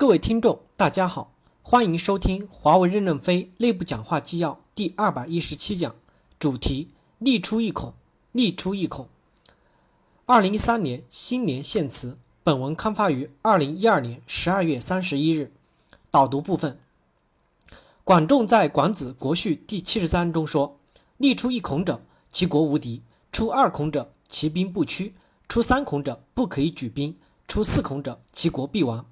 各位听众，大家好，欢迎收听华为任正非内部讲话纪要第二百一十七讲，主题：立出一孔，立出一孔。二零一三年新年献词，本文刊发于二零一二年十二月三十一日。导读部分，管仲在《管子·国序》第七十三中说：“立出一孔者，其国无敌；出二孔者，其兵不屈；出三孔者，不可以举兵；出四孔者，其国必亡。”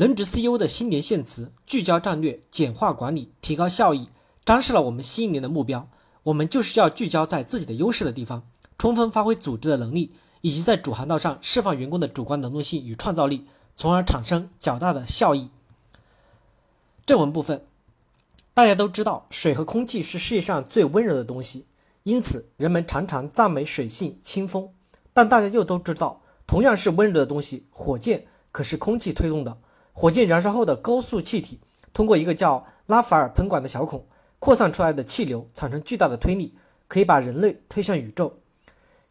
能值 CEO 的新年献词，聚焦战略，简化管理，提高效益，展示了我们新一年的目标。我们就是要聚焦在自己的优势的地方，充分发挥组织的能力，以及在主航道上释放员工的主观能动性与创造力，从而产生较大的效益。正文部分，大家都知道，水和空气是世界上最温柔的东西，因此人们常常赞美水性清风。但大家又都知道，同样是温柔的东西，火箭可是空气推动的。火箭燃烧后的高速气体，通过一个叫拉法尔喷管的小孔扩散出来的气流，产生巨大的推力，可以把人类推向宇宙。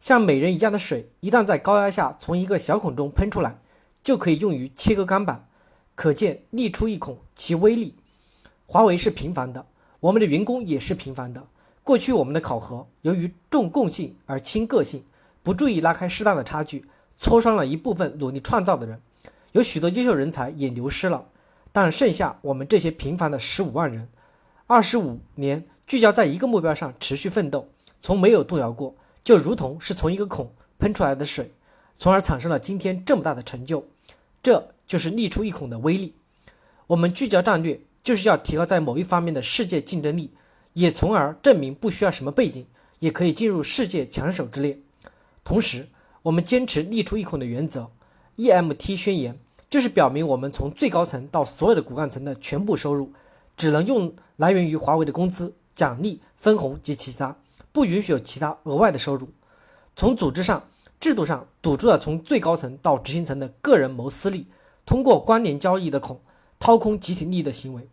像美人一样的水，一旦在高压下从一个小孔中喷出来，就可以用于切割钢板。可见力出一孔，其威力。华为是平凡的，我们的员工也是平凡的。过去我们的考核，由于重共性而轻个性，不注意拉开适当的差距，挫伤了一部分努力创造的人。有许多优秀人才也流失了，但剩下我们这些平凡的十五万人，二十五年聚焦在一个目标上持续奋斗，从没有动摇过，就如同是从一个孔喷出来的水，从而产生了今天这么大的成就。这就是力出一孔的威力。我们聚焦战略，就是要提高在某一方面的世界竞争力，也从而证明不需要什么背景，也可以进入世界强手之列。同时，我们坚持力出一孔的原则。EMT 宣言就是表明，我们从最高层到所有的骨干层的全部收入，只能用来源于华为的工资、奖励、分红及其他，不允许有其他额外的收入。从组织上、制度上堵住了从最高层到执行层的个人谋私利，通过关联交易的孔掏空集体利益的行为。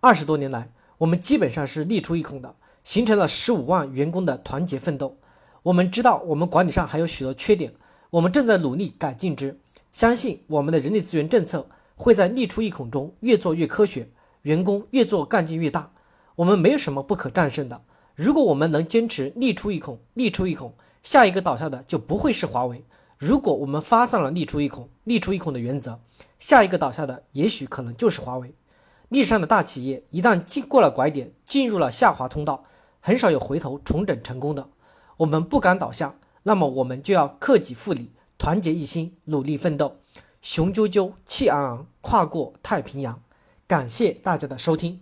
二十多年来，我们基本上是利出一孔的，形成了十五万员工的团结奋斗。我们知道，我们管理上还有许多缺点。我们正在努力改进之，相信我们的人力资源政策会在力出一孔中越做越科学，员工越做干劲越大。我们没有什么不可战胜的。如果我们能坚持力出一孔，力出一孔，下一个倒下的就不会是华为。如果我们发散了力出一孔，力出一孔的原则，下一个倒下的也许可能就是华为。历史上的大企业一旦经过了拐点，进入了下滑通道，很少有回头重整成功的。我们不敢倒下。那么我们就要克己复礼，团结一心，努力奋斗，雄赳赳，气昂昂，跨过太平洋。感谢大家的收听。